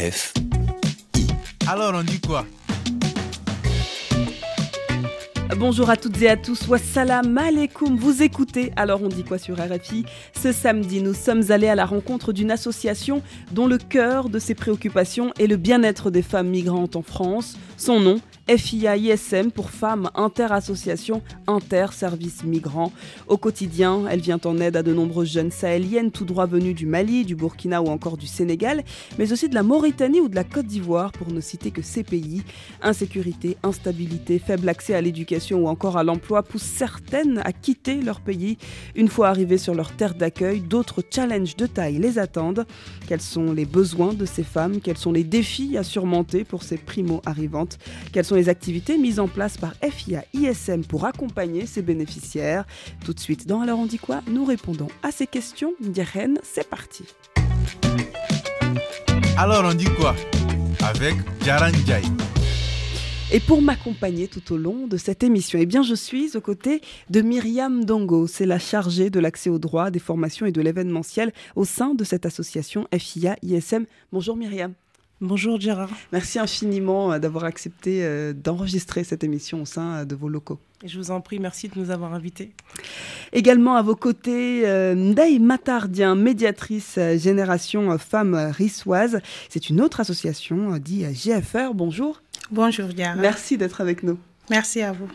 F. Alors on dit quoi? Bonjour à toutes et à tous, wassalam alaikum, vous écoutez Alors on dit quoi sur RFI Ce samedi, nous sommes allés à la rencontre d'une association dont le cœur de ses préoccupations est le bien-être des femmes migrantes en France. Son nom, FIA-ISM pour Femmes Inter-Association Inter-Services Migrants. Au quotidien, elle vient en aide à de nombreuses jeunes sahéliennes tout droit venues du Mali, du Burkina ou encore du Sénégal, mais aussi de la Mauritanie ou de la Côte d'Ivoire pour ne citer que ces pays. Insécurité, instabilité, faible accès à l'éducation ou encore à l'emploi poussent certaines à quitter leur pays. Une fois arrivées sur leur terre d'accueil, d'autres challenges de taille les attendent. Quels sont les besoins de ces femmes? Quels sont les défis à surmonter pour ces primo-arrivantes? Quelles sont les activités mises en place par FIA ISM pour accompagner ces bénéficiaires? Tout de suite, dans Alors on dit quoi? Nous répondons à ces questions. Ndiren, c'est parti. Alors on dit quoi? Avec Jai. Et pour m'accompagner tout au long de cette émission, eh bien, je suis aux côtés de Myriam Dongo. C'est la chargée de l'accès aux droits, des formations et de l'événementiel au sein de cette association FIA ISM. Bonjour Myriam. Bonjour Gérard. Merci infiniment euh, d'avoir accepté euh, d'enregistrer cette émission au sein euh, de vos locaux. Je vous en prie, merci de nous avoir invités. Également à vos côtés, Ndaï Matardien, médiatrice Génération Femmes Rissoises. C'est une autre association, dit GFR. Bonjour. Bonjour Gérard. Merci d'être avec nous. Merci à vous.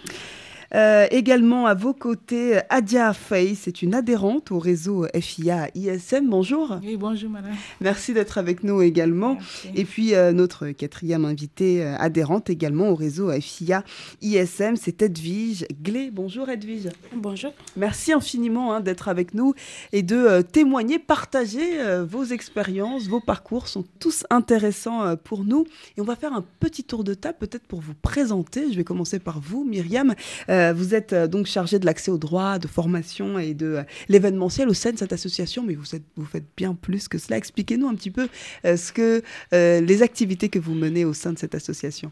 Euh, également à vos côtés, Adia Faye, c'est une adhérente au réseau FIA ISM. Bonjour. Oui, bonjour madame. Merci d'être avec nous également. Merci. Et puis euh, notre quatrième invitée euh, adhérente également au réseau FIA ISM, c'est Edwige Glé. Bonjour Edwige. Bonjour. Merci infiniment hein, d'être avec nous et de euh, témoigner, partager euh, vos expériences, vos parcours sont tous intéressants euh, pour nous. Et on va faire un petit tour de table peut-être pour vous présenter. Je vais commencer par vous, Myriam. Euh, vous êtes euh, donc chargée de l'accès aux droits, de formation et de euh, l'événementiel au sein de cette association, mais vous, faites bien plus que cela. Expliquez-nous un petit peu euh, ce que, euh, les activités que vous menez au sein de cette association.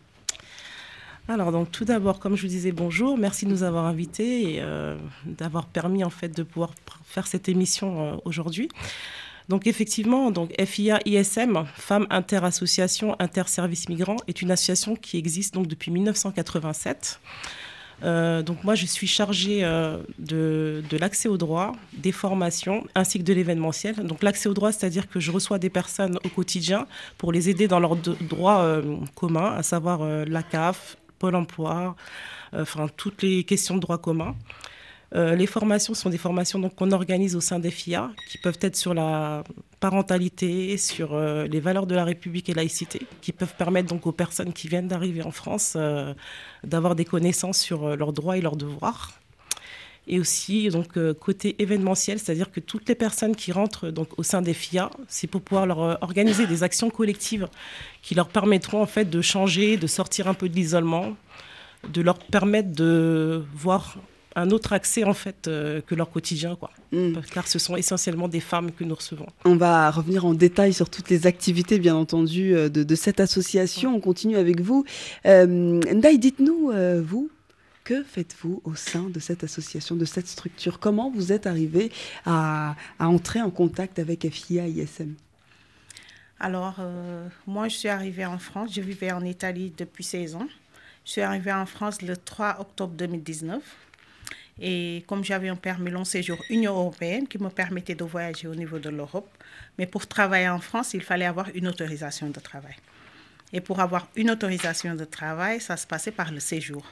Alors donc tout d'abord, comme je vous disais, bonjour, merci de nous avoir invités et euh, d'avoir permis en fait de pouvoir faire cette émission euh, aujourd'hui. Donc effectivement, donc FIA ISM, Femmes Inter-Association Inter-Services Migrants, est une association qui existe donc depuis 1987. Euh, donc moi, je suis chargée euh, de, l'accès aux droits, des formations, ainsi que de l'événementiel. Donc l'accès aux droits, c'est-à-dire que je reçois des personnes au quotidien pour les aider dans leurs droits euh, communs, à savoir la CAF, Pôle emploi, enfin toutes les questions de droits communs. Euh, les formations sont des formations donc, qu'on organise au sein des FIA, qui peuvent être sur la parentalité, sur euh, les valeurs de la République et laïcité, qui peuvent permettre donc aux personnes qui viennent d'arriver en France euh, d'avoir des connaissances sur leurs droits et leurs devoirs. Et aussi donc côté événementiel, c'est-à-dire que toutes les personnes qui rentrent donc au sein des FIA, c'est pour pouvoir leur organiser des actions collectives qui leur permettront en fait de changer, de sortir un peu de l'isolement, de leur permettre de voir un autre accès en fait euh, que leur quotidien quoi. Mm. Car ce sont essentiellement des femmes que nous recevons. On va revenir en détail sur toutes les activités, bien entendu, euh, de, de cette association. On continue avec vous. Euh, Ndaï, dites-nous, euh, vous, que faites-vous au sein de cette association, de cette structure? Comment vous êtes arrivé à, à entrer en contact avec FIA ISM Alors, euh, moi, je suis arrivée en France. Je vivais en Italie depuis 16 ans. Je suis arrivée en France le 3 octobre 2019. Et comme j'avais un permis long séjour Union européenne qui me permettait de voyager au niveau de l'Europe, mais pour travailler en France, il fallait avoir une autorisation de travail. Et pour avoir une autorisation de travail, ça se passait par le séjour.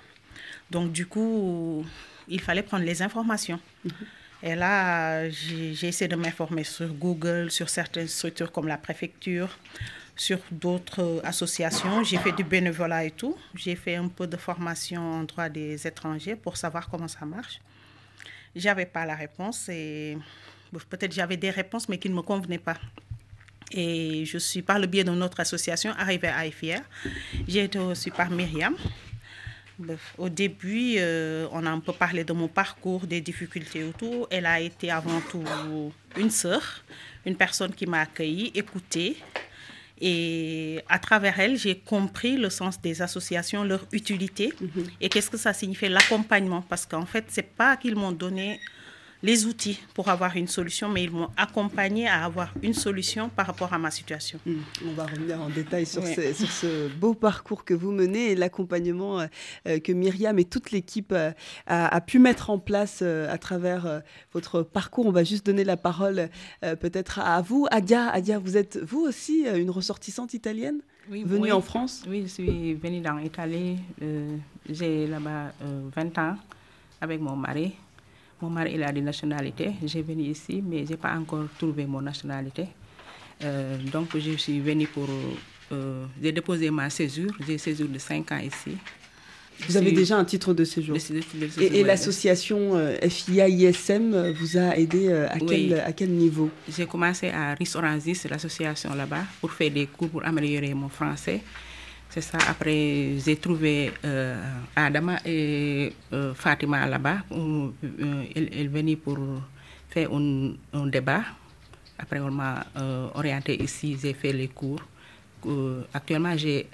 Donc, du coup, il fallait prendre les informations. Et là, j'ai j'ai essayé de m'informer sur Google, sur certaines structures comme la préfecture, sur d'autres associations. J'ai fait du bénévolat et tout. J'ai fait un peu de formation en droit des étrangers pour savoir comment ça marche. J'avais pas la réponse et peut-être j'avais des réponses mais qui ne me convenaient pas. Et je suis par le biais de notre association arrivée à IFIR. J'ai été reçue par Myriam. Au début, euh, on a un peu parlé de mon parcours, des difficultés et tout. Elle a été avant tout une sœur, une personne qui m'a accueillie, écoutée. Et à travers elle, j'ai compris le sens des associations, leur utilité. Et qu'est-ce que ça signifie? L'accompagnement. Parce qu'en fait, c'est pas qu'ils m'ont donné les outils pour avoir une solution, mais ils m'ont accompagné à avoir une solution par rapport à ma situation. Mmh. On va revenir en détail sur, ce, beau parcours que vous menez et l'accompagnement euh, euh, que Myriam et toute l'équipe euh, a, pu mettre en place à travers votre parcours. On va juste donner la parole peut-être à vous. Adia, Adia, vous êtes vous aussi une ressortissante italienne venue en France? Oui, je suis venue dans l'Italie. J'ai là-bas 20 ans avec mon mari. Mon mari, il a des nationalités. J'ai venu ici, mais je n'ai pas encore trouvé mon nationalité. Euh, donc, je suis venue pour... Euh, j'ai déposé ma césure. J'ai césure de 5 ans ici. Vous avez déjà un titre de séjour. et, l'association euh, FIA-ISM vous a aidé à, quel, à quel niveau? J'ai commencé à Rissoranzis, l'association là-bas, pour faire des cours pour améliorer mon français. C'est ça. Après, j'ai trouvé euh, Adama et euh, Fatima là-bas. Euh, elle, venait pour faire un, débat. Après, on m'a orienté ici. J'ai fait les cours. actuellement, j'ai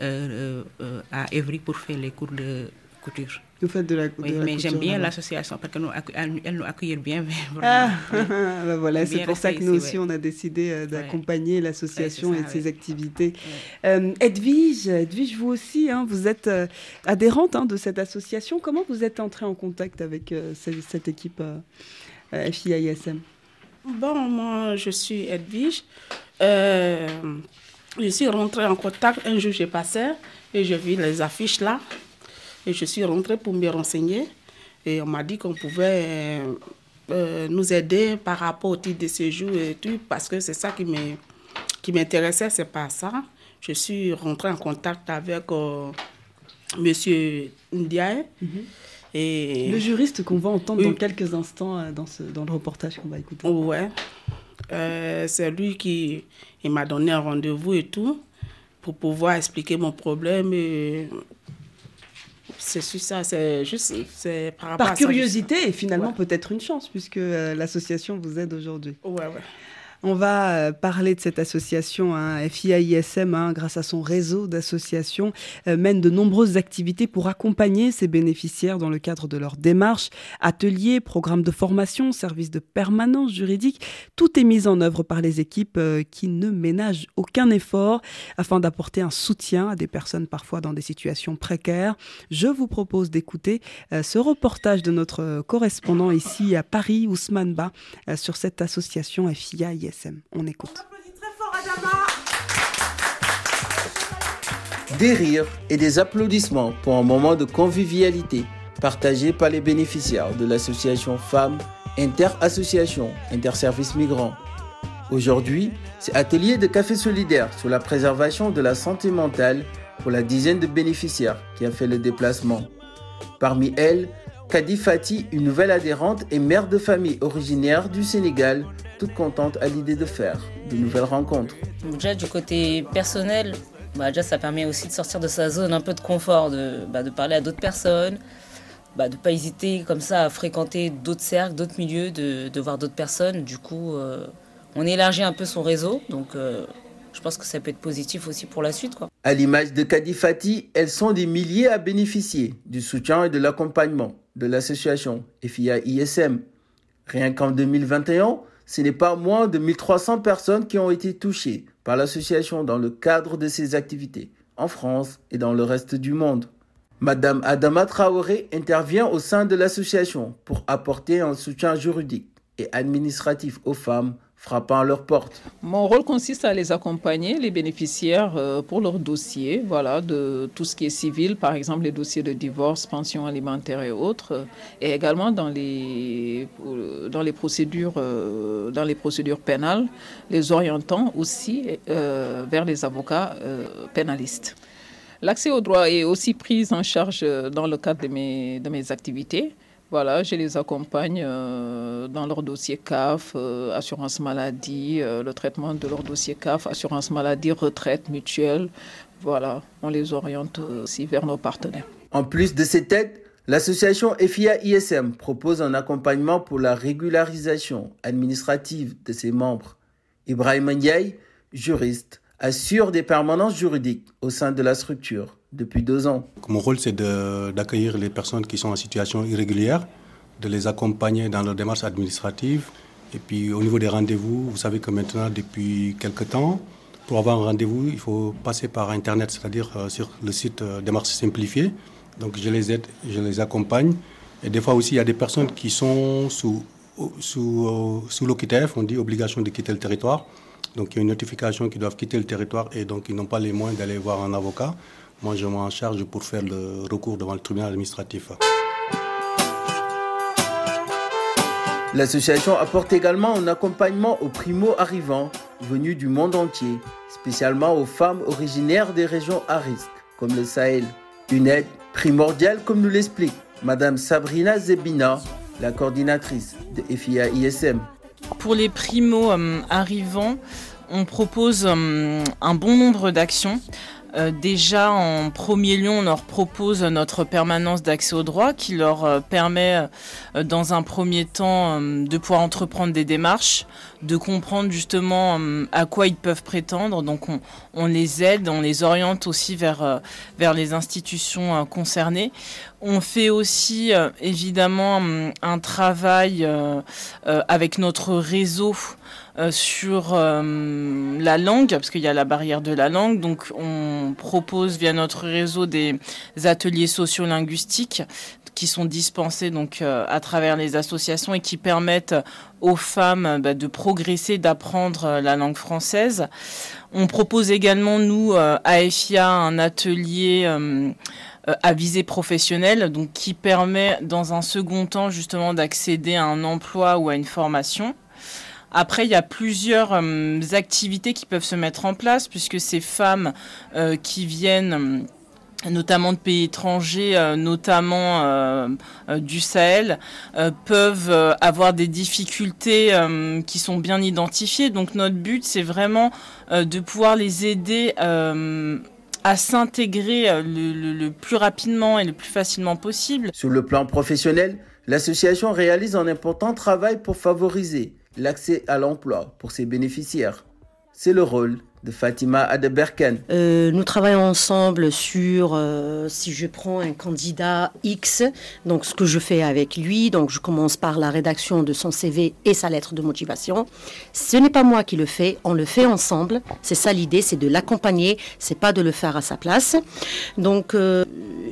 à Evry pour faire les cours de couture. Vous faites de la, oui, mais j'aime bien l'association parce qu'elle nous accueille bien. Ah, bah voilà, c'est pour ça que nous aussi, on a décidé euh, d'accompagner l'association et ses activités. Euh, Edwige, Edwige, vous aussi, hein, vous êtes euh, adhérente hein, de cette association. Comment vous êtes entrée en contact avec cette, équipe FIAISM Bon, moi, je suis Edwige. je suis rentrée en contact. Un jour, j'ai passé et je vis les affiches là. Et je suis rentrée pour me renseigner. Et on m'a dit qu'on pouvait euh, euh, nous aider par rapport au titre de séjour et tout, parce que c'est ça qui m'intéressait, c'est pas ça. Je suis rentrée en contact avec euh, Monsieur Ndiaye. Mhm. et... Le juriste qu'on va entendre dans quelques instants dans, ce, dans le reportage qu'on va écouter. Ouais. c'est lui qui m'a donné un rendez-vous et tout pour pouvoir expliquer mon problème et c'est ça, c'est juste c'est par, par curiosité et finalement peut-être une chance puisque euh, l'association vous aide aujourd'hui. Ouais, ouais. On va euh, parler de cette association, hein, FIAISM, hein, grâce à son réseau d'associations, euh, mène de nombreuses activités pour accompagner ses bénéficiaires dans le cadre de leur démarche. Ateliers, programmes de formation, services de permanence juridique, tout est mis en œuvre par les équipes euh, qui ne ménagent aucun effort afin d'apporter un soutien à des personnes parfois dans des situations précaires. Je vous propose d'écouter ce reportage de notre correspondant ici à Paris, Ousmane Ba, sur cette association FIAISM. On écoute. Des rires et des applaudissements pour un moment de convivialité partagé par les bénéficiaires de l'association Femmes Inter-Association Interservices Migrants. Aujourd'hui, c'est atelier de café solidaire sur la préservation de la santé mentale pour la dizaine de bénéficiaires qui a fait le déplacement. Parmi elles, Kadi Fati, une nouvelle adhérente et mère de famille originaire du Sénégal, toute contente à l'idée de faire de nouvelles rencontres. Déjà du côté personnel, bah, déjà ça permet aussi de sortir de sa zone un peu de confort, de, bah, parler à d'autres personnes, bah, de ne pas hésiter comme ça à fréquenter d'autres cercles, d'autres milieux, de, de voir d'autres personnes. Du coup, euh, on élargit un peu son réseau, donc euh, je pense que ça peut être positif aussi pour la suite. Quoi. À l'image de Kadifati, elles sont des milliers à bénéficier du soutien et de l'accompagnement de l'association FIA ISM. Rien qu'en 2021, ce n'est pas moins de 1300 personnes qui ont été touchées par l'association dans le cadre de ses activités en France et dans le reste du monde. Madame Adama Traoré intervient au sein de l'association pour apporter un soutien juridique et administratif aux femmes frappant à leur porte. Mon rôle consiste à les accompagner, les bénéficiaires, euh, pour leur dossier, voilà, de tout ce qui est civil, par exemple les dossiers de divorce, pension alimentaire et autres, et également dans les, dans les, procédures, euh, dans les procédures pénales, les orientant aussi euh, vers les avocats pénalistes. L'accès au droit est aussi pris en charge dans le cadre de mes, de mes activités. Voilà, je les accompagne euh, dans leur dossier CAF, euh, assurance maladie, euh, le traitement de leur dossier CAF, assurance maladie, retraite, mutuelle. Voilà, on les oriente aussi vers nos partenaires. En plus de cette aide, l'association FIA ISM propose un accompagnement pour la régularisation administrative de ses membres. Ibrahim Ndiaye, juriste, assure des permanences juridiques au sein de la structure depuis deux ans. Mon rôle, c'est d'accueillir les personnes qui sont en situation irrégulière de les accompagner dans leur démarche administrative. Et puis au niveau des rendez-vous, vous savez que maintenant, depuis quelques temps, pour avoir un rendez-vous, il faut passer par Internet, c'est-à-dire euh, sur le site euh, Démarche Simplifiée. Donc je les aide, je les accompagne. Et des fois aussi, il y a des personnes qui sont sous, sous, euh, sous l'OQTF, on dit obligation de quitter le territoire. Donc il y a une notification qu'ils doivent quitter le territoire et donc ils n'ont pas les moyens d'aller voir un avocat. Moi, je m'en charge pour faire le recours devant le tribunal administratif. L'association apporte également un accompagnement aux primo-arrivants venus du monde entier, spécialement aux femmes originaires des régions à risque, comme le Sahel. Une aide primordiale, comme nous l'explique Madame Sabrina Zebina, la coordinatrice de FIA ISM. Pour les primo-arrivants, on propose euh, un bon nombre d'actions. Euh, déjà, en premier lieu, on leur propose notre permanence d'accès au droit qui leur euh, permet, dans un premier temps, de pouvoir entreprendre des démarches, de comprendre justement à quoi ils peuvent prétendre. Donc, on, on les aide, on les oriente aussi vers, vers les institutions concernées. On fait aussi, évidemment, un travail avec notre réseau euh, sur euh, la langue, parce qu'il y a la barrière de la langue. Donc, on propose via notre réseau des ateliers sociolinguistiques qui sont dispensés euh, à travers les associations et qui permettent aux femmes bah, de progresser, d'apprendre la langue française. On propose également nous à FIA un atelier à visée professionnelle, qui permet dans un second temps justement d'accéder à un emploi ou à une formation. Après, il y a plusieurs euh, activités qui peuvent se mettre en place puisque ces femmes euh, qui viennent euh, notamment de pays étrangers, notamment du Sahel, peuvent avoir des difficultés qui sont bien identifiées. Donc notre but, c'est vraiment de pouvoir les aider à s'intégrer le, plus rapidement et le plus facilement possible. Sur le plan professionnel, l'association réalise un important travail pour favoriser l'accès à l'emploi pour ses bénéficiaires. C'est le rôle de Fatima Adeberken. Euh, nous travaillons ensemble sur, euh, si je prends un candidat X, donc ce que je fais avec lui, donc je commence par la rédaction de son CV et sa lettre de motivation. Ce n'est pas moi qui le fais, on le fait ensemble. C'est ça l'idée, c'est de l'accompagner, c'est pas de le faire à sa place. Donc euh,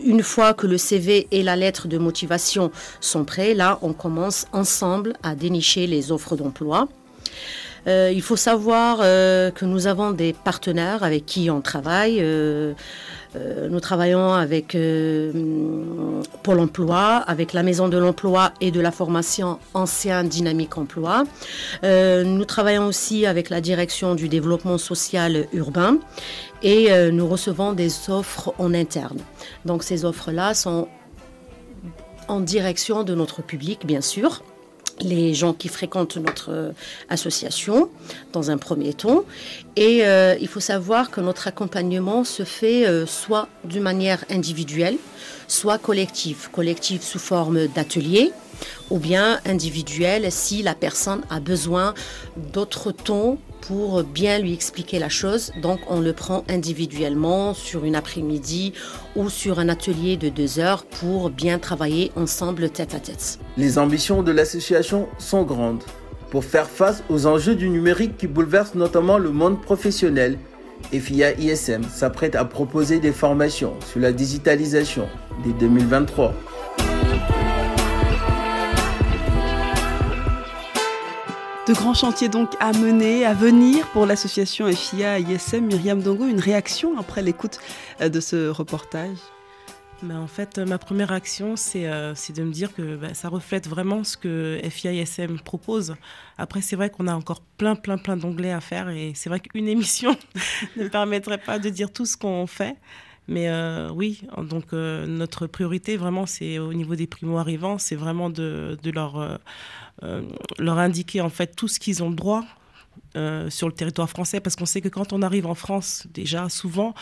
une fois que le CV et la lettre de motivation sont prêts, là on commence ensemble à dénicher les offres d'emploi. Euh, il faut savoir euh, que nous avons des partenaires avec qui on travaille. Euh, nous travaillons avec Pôle Emploi, avec la Maison de l'Emploi et de la formation Ancien Dynamique Emploi. nous travaillons aussi avec la Direction du développement social urbain et nous recevons des offres en interne. Donc ces offres-là sont en direction de notre public, bien sûr les gens qui fréquentent notre euh, association dans un premier temps. Et euh, il faut savoir que notre accompagnement se fait euh, soit d'une manière individuelle, soit collective. Collective sous forme d'atelier ou bien individuelle si la personne a besoin d'autres temps pour bien lui expliquer la chose. Donc on le prend individuellement sur une après-midi ou sur un atelier de deux heures pour bien travailler ensemble tête à tête. Les ambitions de l'association sont grandes. Pour faire face aux enjeux du numérique qui bouleversent notamment le monde professionnel, FIA ISM s'apprête à proposer des formations sur la digitalisation dès 2023. De grands chantiers donc à mener, à venir pour l'association FIA ISM. Myriam Dongo, une réaction après l'écoute euh, de ce reportage? Ben, en fait, ma première action, c'est euh, de me dire que ben, ça reflète vraiment ce que FIA-ISM propose. Après, c'est vrai qu'on a encore plein, plein, plein d'onglets à faire et c'est vrai qu'une émission ne permettrait pas de dire tout ce qu'on fait. Mais euh, oui, donc notre priorité, vraiment, c'est au niveau des primo-arrivants, c'est vraiment de, leur leur indiquer en fait tout ce qu'ils ont le droit euh, sur le territoire français, parce qu'on sait que quand on arrive en France, déjà souvent,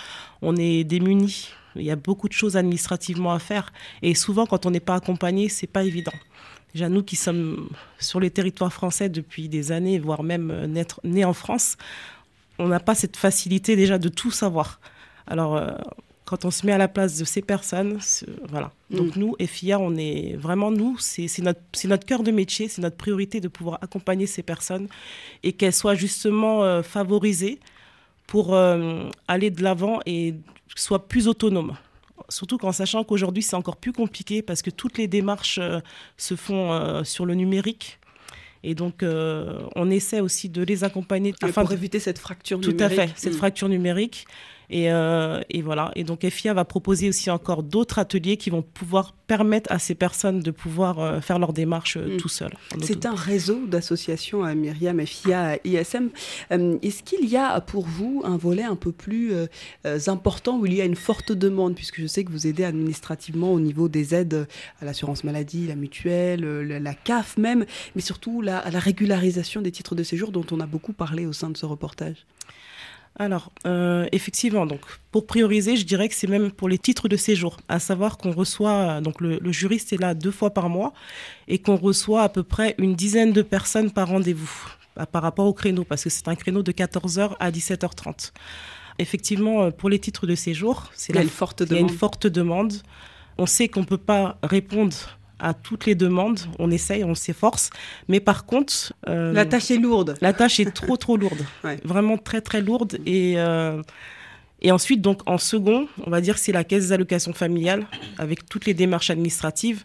on est démuni. Il y a beaucoup de choses administrativement à faire, et souvent, quand on n'est pas accompagné, c'est pas évident. Déjà, nous qui sommes sur les territoires français depuis des années, voire même euh, nés en France, on n'a pas cette facilité déjà de tout savoir. Alors, quand on se met à la place de ces personnes, voilà. Donc nous, FIA, on est vraiment nous, c'est notre, notre cœur de métier, c'est notre priorité de pouvoir accompagner ces personnes et qu'elles soient justement favorisées pour aller de l'avant et soient plus autonomes surtout qu'en sachant qu'aujourd'hui c'est encore plus compliqué parce que toutes les démarches se font sur le numérique. Et donc, euh, on essaie aussi de les accompagner. afin pour éviter cette fracture numérique. Tout à fait, cette mm. fracture numérique. Et, euh, et, voilà. Et donc FIA va proposer aussi encore d'autres ateliers qui vont pouvoir permettre à ces personnes de pouvoir euh, faire leur démarche euh, mm. tout seuls. C'est un réseau d'associations à Myriam, FIA, ISM. Est-ce qu'il y a pour vous un volet un peu plus important où il y a une forte demande, puisque je sais que vous aidez administrativement au niveau des aides à l'assurance maladie, la mutuelle, la CAF même, mais surtout la, la régularisation des titres de séjour dont on a beaucoup parlé au sein de ce reportage alors, euh, effectivement, donc pour prioriser, je dirais que c'est même pour les titres de séjour, à savoir qu'on reçoit, donc le, juriste est là deux fois par mois et qu'on reçoit à peu près une dizaine de personnes par rendez-vous bah, par rapport au créneau, parce que c'est un créneau de 14h à 17h30. Effectivement, euh, pour les titres de séjour, c'est il, une forte il y a une forte demande. On sait qu'on ne peut pas répondre à toutes les demandes. On essaye, on s'efforce. Mais par contre... Euh, la tâche est lourde. La tâche est trop, trop lourde. Vraiment très, très lourde. Et, euh, et ensuite, donc, en second, on va dire c'est la caisse des allocations familiales, avec toutes les démarches administratives.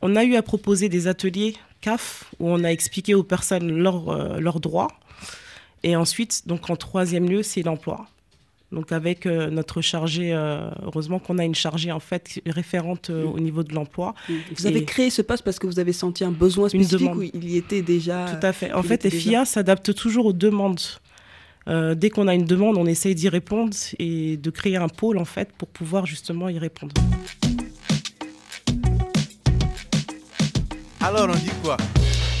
On a eu à proposer des ateliers CAF, où on a expliqué aux personnes leurs euh, droits. Et ensuite, donc en troisième lieu, c'est l'emploi. Donc avec euh, notre chargée, euh, heureusement qu'on a une chargée en fait référente euh, au niveau de l'emploi. Vous avez créé ce poste parce que vous avez senti un besoin spécifique ou il y était déjà Tout à fait. En fait, FIA s'adapte toujours aux demandes. dès qu'on a une demande, on essaye d'y répondre et de créer un pôle en fait pour pouvoir justement y répondre. Alors on dit quoi?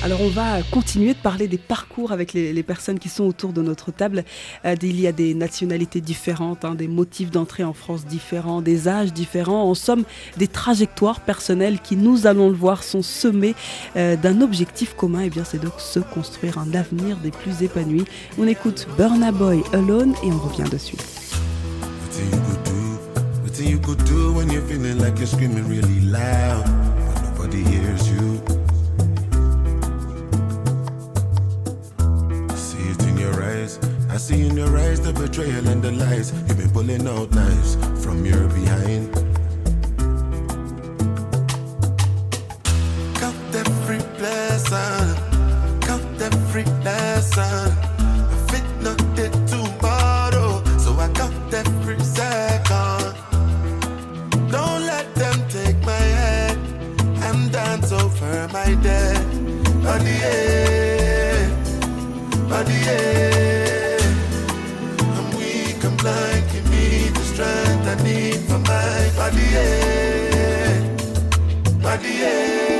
Alors on va continuer de parler des parcours avec les, personnes qui sont autour de notre table. Euh, il y a des nationalités différentes, hein, des motifs d'entrée en France différents, des âges différents. En somme, des trajectoires personnelles qui, nous allons le voir, sont semées euh, d'un objectif commun. Et eh bien c'est donc se construire un avenir des plus épanouis. On écoute Burna Boy Alone et on revient de suite. I see in your eyes the betrayal and the lies. You've been pulling out knives from your behind. Count every blessing, count every lesson. Fit not it tomorrow, so I count every second. Don't let them take my head and dance over my dead. Body, yeah, the strength I need for my body, yeah. Body, yeah.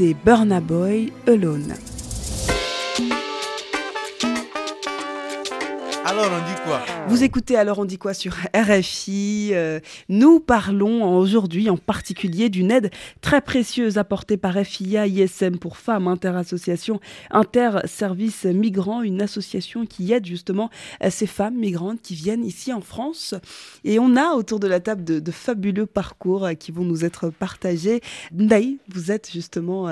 C'était Burna Boy Alone. Vous écoutez alors on dit quoi sur RFI euh, Nous parlons aujourd'hui en particulier d'une aide très précieuse apportée par FIA ISM pour femmes, Interassociation Inter-Service Migrants, une association qui aide justement euh, ces femmes migrantes qui viennent ici en France. Et on a autour de la table de, fabuleux parcours euh, qui vont nous être partagés. Ndaï, vous êtes justement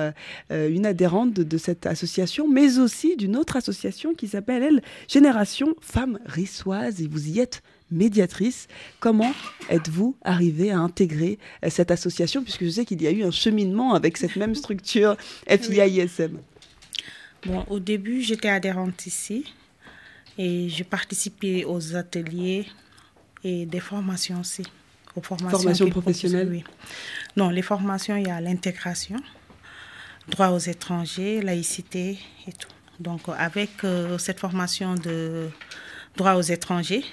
une adhérente de, cette association, mais aussi d'une autre association qui s'appelle, elle, Génération Femmes Rissoises, y êtes médiatrice. Comment êtes-vous arrivée à intégrer euh, cette association, puisque je sais qu'il y a eu un cheminement avec cette même structure FIA-ISM Bon, au début, j'étais adhérente ici et je participais aux ateliers et des formations aussi. Aux formations Formation professionnelle oui. Non, les formations, il y a l'intégration, droit aux étrangers, laïcité et tout. Donc, avec euh, cette formation de droit aux étrangers,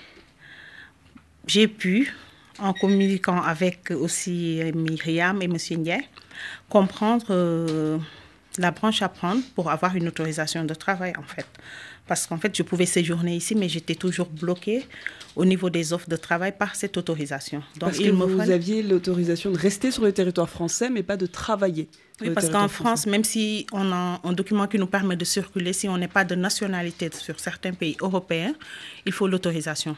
j'ai pu, en communiquant avec aussi euh, Myriam et M. Ndiaye, comprendre euh, la branche à prendre pour avoir une autorisation de travail, en fait. Parce qu'en fait, je pouvais séjourner ici, mais j'étais toujours bloquée au niveau des offres de travail par cette autorisation. Donc, Parce que il me vous aviez l'autorisation de rester sur le territoire français, mais pas de travailler. Oui, parce qu'en France, même si on a un document qui nous permet de circuler, si on n'est pas de nationalité sur certains pays européens, il faut l'autorisation.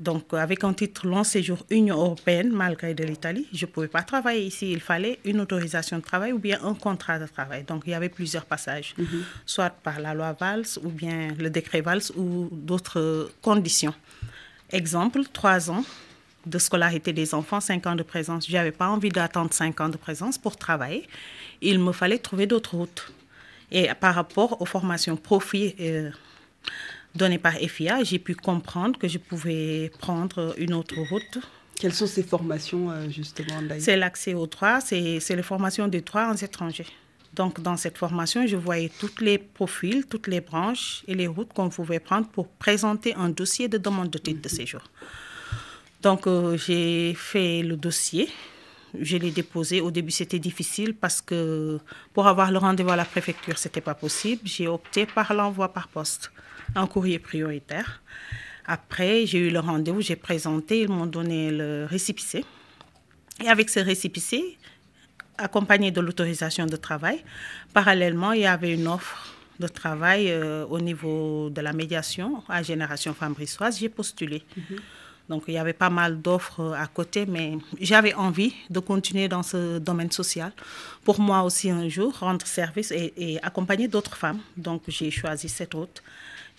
Donc, avec un titre long séjour Union européenne, malgré de l'Italie, je ne pouvais pas travailler ici. Il fallait une autorisation de travail ou bien un contrat de travail. Donc, il y avait plusieurs passages, Mhm. soit par la loi Valls ou bien le décret Valls ou d'autres conditions. Exemple, trois ans de scolarité des enfants, cinq ans de présence. Je n'avais pas envie d'attendre cinq ans de présence pour travailler. Il me fallait trouver d'autres routes. Et par rapport aux formations profit euh, données par FIA, j'ai pu comprendre que je pouvais prendre une autre route. Quelles sont ces formations, euh, justement, C'est l'accès au droit, c'est c'est les formations des droits en étrangers. Donc, dans cette formation, je voyais tous les profils, toutes les branches et les routes qu'on pouvait prendre pour présenter un dossier de demande de titre de séjour. Donc, euh, j'ai fait le dossier. Je l'ai déposé. Au début, c'était difficile parce que pour avoir le rendez-vous à la préfecture, ce n'était pas possible. J'ai opté par l'envoi par poste, un courrier prioritaire. Après, j'ai eu le rendez-vous, j'ai présenté, ils m'ont donné le récépissé. Et avec ce récépissé, accompagné de l'autorisation de travail, parallèlement, il y avait une offre de travail euh, au niveau de la médiation à Génération Femmes Rissoises. J'ai postulé. Donc, il y avait pas mal d'offres à côté, mais j'avais envie de continuer dans ce domaine social pour moi aussi un jour rendre service et, et accompagner d'autres femmes. Donc, j'ai choisi cette route.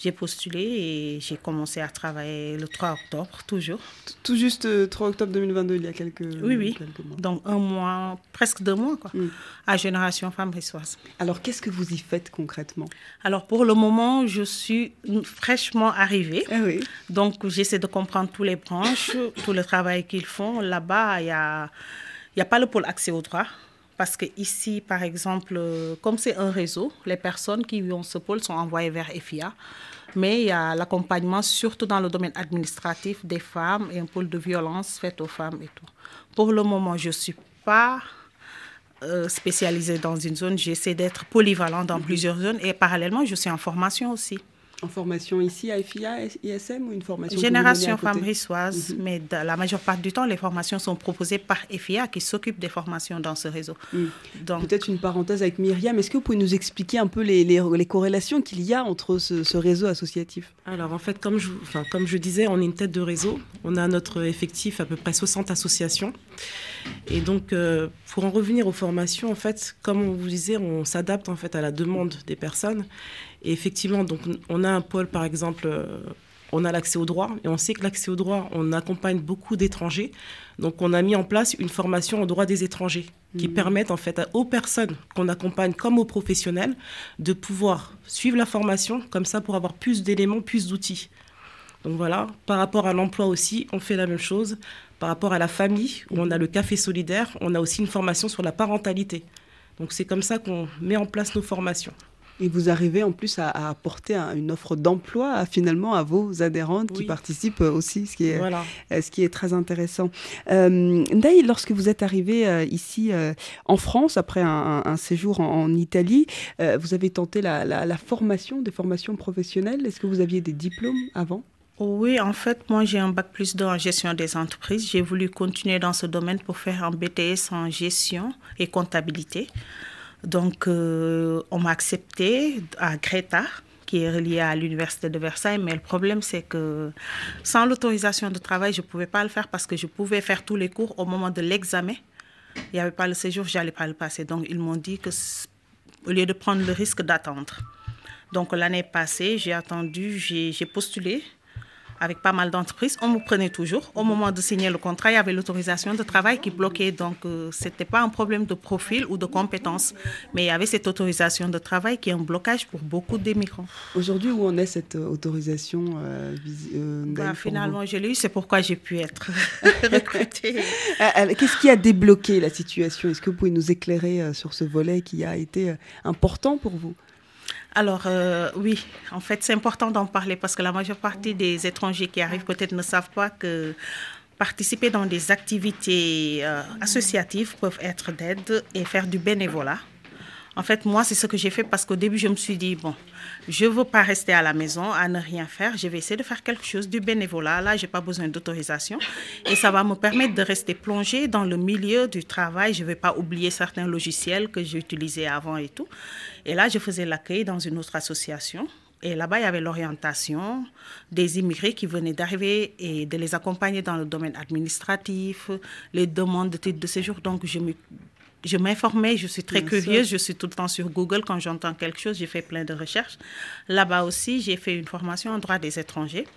J'ai postulé et j'ai commencé à travailler le 3 octobre, toujours. Tout juste euh, 3 octobre 2022, il y a quelques, Oui, oui. quelques mois. Donc, un mois, presque deux mois, quoi, à Génération Femmes Rissoises. Alors, qu'est-ce que vous y faites concrètement? Alors, pour le moment, je suis fraîchement arrivée. Ah Donc, j'essaie de comprendre tous les branches, tout le travail qu'ils font. Là-bas, il n'y a, y a pas le pôle accès au droit. Parce que ici, par exemple, euh, comme c'est un réseau, les personnes qui ont ce pôle sont envoyées vers FIA. Mais il y a l'accompagnement, surtout dans le domaine administratif, des femmes et un pôle de violence faite aux femmes et tout. Pour le moment, je ne suis pas euh, spécialisée dans une zone. J'essaie d'être polyvalent dans plusieurs zones. Et parallèlement, je suis en formation aussi. En formation ici à FIA, ISM ou une formation Génération côté Femmes Rissoises, mais de- la majeure part du temps, les formations sont proposées par FIA qui s'occupe des formations dans ce réseau. Donc, Peut-être une parenthèse avec Myriam. Est-ce que vous pouvez nous expliquer un peu les, les- les corrélations qu'il y a entre ce, ce réseau associatif? Alors en fait, comme je, enfin, comme je disais, on est une tête de réseau. On a notre effectif à peu près 60 associations. Et donc, euh, pour en revenir aux formations, en fait, comme on vous disait, on s'adapte en fait à la demande des personnes. Et effectivement, donc, on a un pôle, par exemple, euh, on a l'accès au droit. Et on sait que l'accès au droit, on accompagne beaucoup d'étrangers. Donc, on a mis en place une formation au droit des étrangers qui Mhm. permettent en fait aux personnes qu'on accompagne comme aux professionnels de pouvoir suivre la formation comme ça pour avoir plus d'éléments, plus d'outils. Donc voilà, par rapport à l'emploi aussi, on fait la même chose. Par rapport à la famille, où on a le café solidaire, on a aussi une formation sur la parentalité. Donc c'est comme ça qu'on met en place nos formations. Et vous arrivez en plus à, à apporter un- une offre d'emploi à, finalement à vos adhérentes qui participent aussi, ce qui est, Voilà. euh, ce qui est très intéressant. Euh, Ndaï, lorsque vous êtes arrivé euh, ici euh, en France, après un, un- un séjour en, en Italie, euh, vous avez tenté la, la- la formation, des formations professionnelles. Est-ce que vous aviez des diplômes avant? Oui, en fait, moi j'ai un bac plus 2 en gestion des entreprises. J'ai voulu continuer dans ce domaine pour faire un BTS en gestion et comptabilité. Donc, euh, on m'a accepté à Greta, qui est reliée à l'université de Versailles. Mais le problème, c'est que sans l'autorisation de travail, je ne pouvais pas le faire parce que je pouvais faire tous les cours au moment de l'examen. Il n'y avait pas le séjour, je n'allais pas le passer. Donc, ils m'ont dit que au lieu de prendre le risque d'attendre. Donc l'année passée, j'ai attendu, j'ai postulé avec pas mal d'entreprises. On me prenait toujours. Au moment de signer le contrat, il y avait l'autorisation de travail qui bloquait. Donc euh, ce n'était pas un problème de profil ou de compétences, mais il y avait cette autorisation de travail qui est un blocage pour beaucoup d'immigrants. Aujourd'hui, où en est cette euh, autorisation euh, euh, Bah, finalement, je l'ai eu, c'est pourquoi j'ai pu être recrutée. Ah, ah, Qu'est-ce qui a débloqué la situation? Est-ce que vous pouvez nous éclairer euh, sur ce volet qui a été euh, important pour vous? Alors, euh, oui, en fait, c'est important d'en parler parce que la majeure partie des étrangers qui arrivent peut-être ne savent pas que participer dans des activités euh, associatives peuvent être d'aide et faire du bénévolat. En fait, moi, c'est ce que j'ai fait parce qu'au début, je me suis dit, bon, je ne veux pas rester à la maison à ne rien faire. Je vais essayer de faire quelque chose du bénévolat. Là, je n'ai pas besoin d'autorisation. Et ça va me permettre de rester plongée dans le milieu du travail. Je ne vais pas oublier certains logiciels que j'utilisais avant et tout. Et là, je faisais l'accueil dans une autre association. Et là-bas, il y avait l'orientation des immigrés qui venaient d'arriver et de les accompagner dans le domaine administratif, les demandes de titre de séjour. Donc, je me je m'informais, je suis très Bien curieuse, sûr. je suis tout le temps sur Google quand j'entends quelque chose, j'ai fait plein de recherches. Là-bas aussi, j'ai fait une formation en droit des étrangers.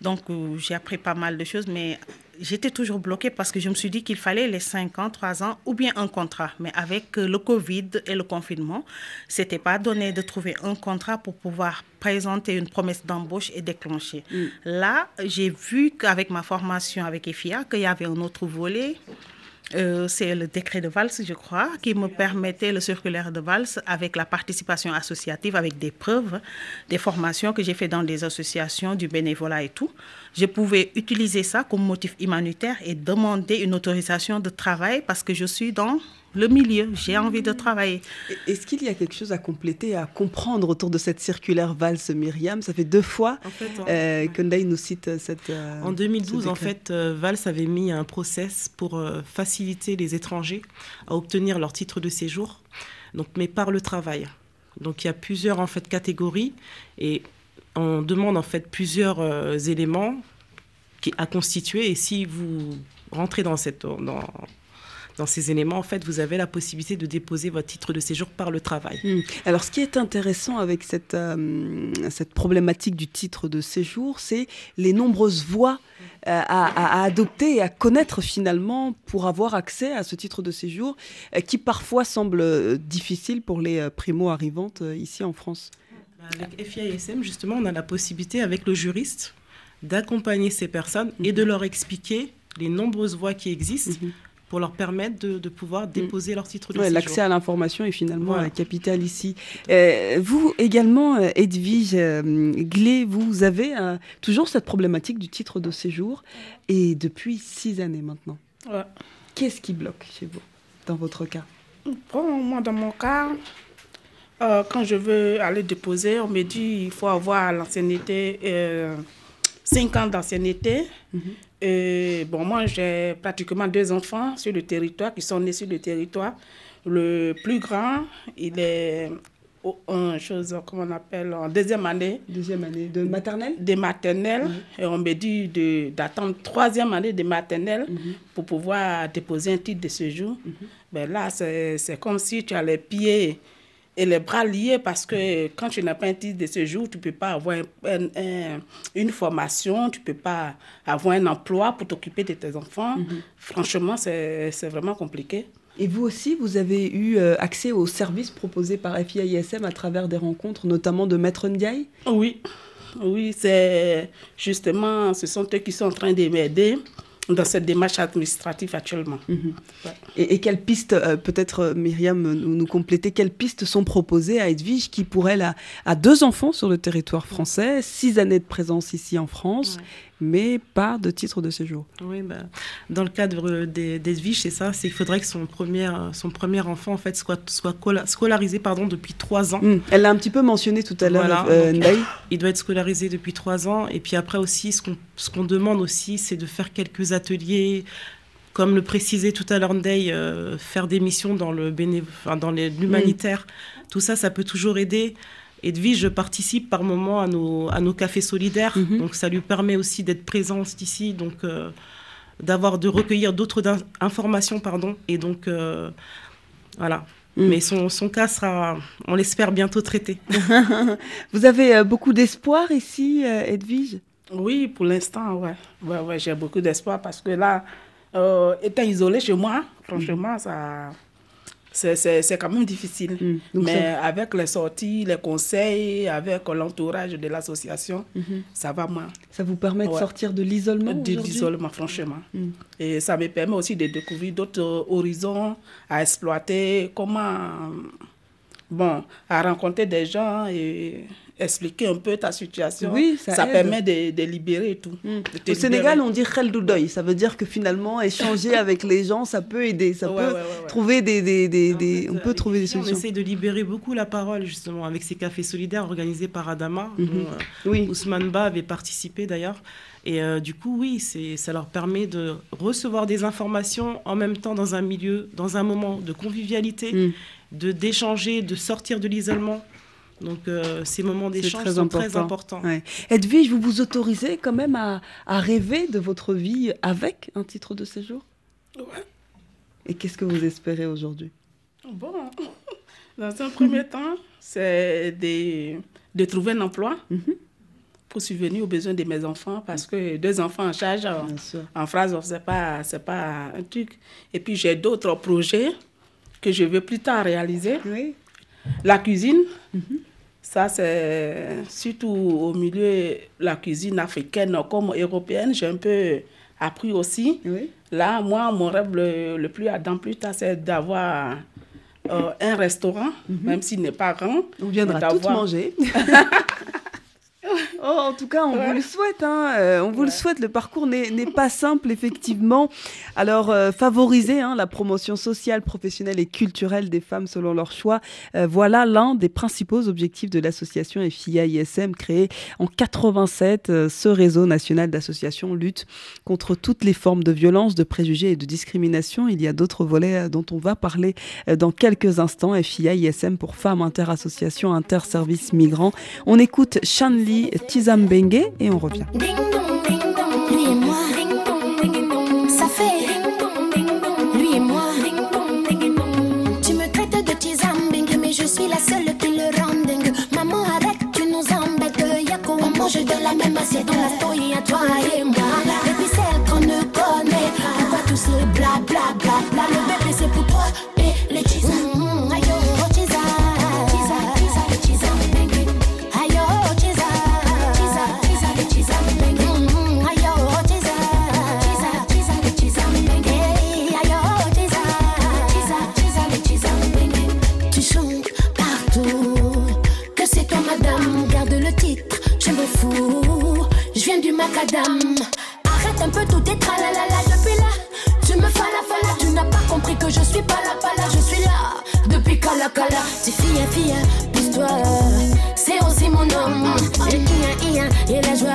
Donc, euh, j'ai appris pas mal de choses, mais j'étais toujours bloquée parce que je me suis dit qu'il fallait les 5 ans, 3 ans ou bien un contrat. Mais avec euh, le Covid et le confinement, c'était pas donné de trouver un contrat pour pouvoir présenter une promesse d'embauche et déclencher. Là, j'ai vu qu'avec ma formation avec EFIA, qu'il y avait un autre volet. Euh, c'est le décret de Valls, je crois, qui me permettait le circulaire de Valls avec la participation associative, avec des preuves, des formations que j'ai fait dans des associations, du bénévolat et tout. Je pouvais utiliser ça comme motif humanitaire et demander une autorisation de travail parce que je suis dans le milieu, j'ai envie de travailler. Est-ce qu'il y a quelque chose à compléter, à comprendre autour de cette circulaire valse Myriam? Ça fait deux fois En fait, euh, que nous cite cette. euh, En 2012, ce en fait, euh, Valls avait mis un process pour euh, faciliter les étrangers à obtenir leur titre de séjour, donc, mais par le travail. Donc il y a plusieurs en fait, catégories et on demande en fait plusieurs euh, éléments qui, à constituer et si vous rentrez dans, cette, dans, dans ces éléments, en fait, vous avez la possibilité de déposer votre titre de séjour par le travail. Hmm. Alors, ce qui est intéressant avec cette, euh, cette problématique du titre de séjour, c'est les nombreuses voies euh, à, adopter et à connaître finalement pour avoir accès à ce titre de séjour, euh, qui parfois semble difficile pour les primo-arrivantes ici en France. Avec FIASM, justement, on a la possibilité, avec le juriste, d'accompagner ces personnes et de leur expliquer les nombreuses voies qui existent pour leur permettre de, de pouvoir déposer leur titre de Ouais, séjour. L'accès à l'information est finalement Voilà. euh, capital ici. Euh, vous également, euh, Edwige euh, Glé, vous avez euh, toujours cette problématique du titre de séjour et depuis six années maintenant. Ouais. Qu'est-ce qui bloque chez vous, dans votre cas? Bon, moi, dans mon cas, euh, quand je veux aller déposer, on me dit il faut avoir l'ancienneté, euh, 5 ans d'ancienneté. Et bon, moi, j'ai pratiquement deux enfants sur le territoire qui sont nés sur le territoire. Le plus grand, il est au- en chose, comment on appelle, en deuxième année. Deuxième année de maternelle? De maternelle. Et on me dit d'attendre troisième année de maternelle pour pouvoir déposer un titre de séjour. Ben là, c'est c'est comme si tu as les pieds et les bras liés parce que quand tu n'as pas un titre de séjour, tu ne peux pas avoir un- un- un- une formation, tu ne peux pas avoir un emploi pour t'occuper de tes enfants. Franchement, c'est c'est vraiment compliqué. Et vous aussi, vous avez eu euh, accès aux services proposés par FIAISM à travers des rencontres, notamment de Maître Ndiaye? Oui, oui, c'est justement, ce sont eux qui sont en train de m'aider dans cette démarche administrative actuellement. Mhm. Et, et, quelles pistes, euh, peut-être euh, Myriam nous, nous, compléter, quelles pistes sont proposées à Edwige qui, pour elle, a, a, deux enfants sur le territoire français, six années de présence ici en France. Mais pas de titre de séjour Oui, bah, dans le cadre d'Edwige, c'est ça, c'est qu'il faudrait que son premier, son premier enfant en fait, soit, soit scolarisé pardon, depuis trois ans. Mmh. Elle l'a un petit peu mentionné tout à l'heure, voilà. euh, Il doit être scolarisé depuis trois ans. Et puis après aussi, ce qu'on qu'on demande aussi, c'est de faire quelques ateliers, comme le précisait tout à l'heure euh, faire des missions dans le béné... dans l'humanitaire. Mmh. Tout ça, ça peut toujours aider. Edwige je participe par moment à nos, à nos cafés solidaires, mmh. donc ça lui permet aussi d'être présente ici, donc euh, d'avoir de recueillir d'autres informations, pardon, et donc euh, voilà. Mmh. Mais son, son, cas sera, on l'espère, bientôt traité. Vous avez beaucoup d'espoir ici, Edwige? Oui, pour l'instant, ouais. ouais, ouais j'ai beaucoup d'espoir parce que là, euh, étant isolé chez moi, franchement, mmh. ça. C'est quand même difficile. Mmh. Mais avec les sorties, les conseils, avec l'entourage de l'association, mmh. ça va moins. Ça vous permet de ouais. sortir de l'isolement De l'isolement, franchement. Et ça me permet aussi de découvrir d'autres horizons à exploiter, comment... Bon, à rencontrer des gens et expliquer un peu ta situation. Oui, ça, ça permet de, de, libérer et tout. Mm. Au Sénégal, on dit khel doudoy. Ça veut dire que finalement, échanger avec les gens, ça peut aider. Ça ouais, peut ouais, ouais, trouver des, des, des, des... En fait, on peut trouver des solutions. On essaie de libérer beaucoup la parole, justement, avec ces cafés solidaires organisés par Adama, dont euh, oui. Ousmane Ba avait participé d'ailleurs. Et euh, du coup, oui, ça leur permet de recevoir des informations en même temps dans un milieu, dans un moment de convivialité, Mm. de d'échanger, de sortir de l'isolement. Donc euh, ces moments d'échange sont important. très importants. Ouais. Edwige, vous vous autorisez quand même à, à, rêver de votre vie avec un titre de séjour? Ouais. Et qu'est-ce que vous espérez aujourd'hui? Bon, dans un premier temps, c'est de, de, trouver un emploi mm -hmm. pour subvenir aux besoins de mes enfants parce que deux enfants en charge, en, en phrase, c'est pas, c'est pas un truc. Et puis j'ai d'autres projets que je veux plus tard réaliser. Oui. La cuisine, mm -hmm. ça c'est surtout au milieu la cuisine africaine comme européenne, j'ai un peu appris aussi. Oui. Là, moi, mon rêve le, le plus ardent plus tard, c'est d'avoir euh, un restaurant, mm -hmm. même s'il n'est pas grand. On viendra tout manger. Oh, en tout cas, on ouais. vous le souhaite. Hein. Euh, on vous ouais. le souhaite. Le parcours n'est pas simple, effectivement. Alors, euh, favoriser hein, la promotion sociale, professionnelle et culturelle des femmes selon leur choix, euh, voilà l'un des principaux objectifs de l'association FIA-ISM créée en 87. ce réseau national d'associations lutte contre toutes les formes de violence, de préjugés et de discrimination. Il y a d'autres volets dont on va parler dans quelques instants. FIA-ISM pour femmes, inter-associations, inter-services migrants. On écoute Shanli Tizambenge et on revient. Et moi. Ça fait. Et moi. Tu me traites de Tizambenge, mais je suis la seule qui le rend dingue. Maman, arrête, tu nous embêtes. Yako, on mange de la même assiette. On la story à toi et moi. Arrête un peu tout tes tralalala depuis là. Tu me fala fala, tu n'as pas compris que je suis pas là, pas là, je suis là. Depuis kala kala, tu fille fille, plus toi. C'est aussi mon homme. Et et la joie,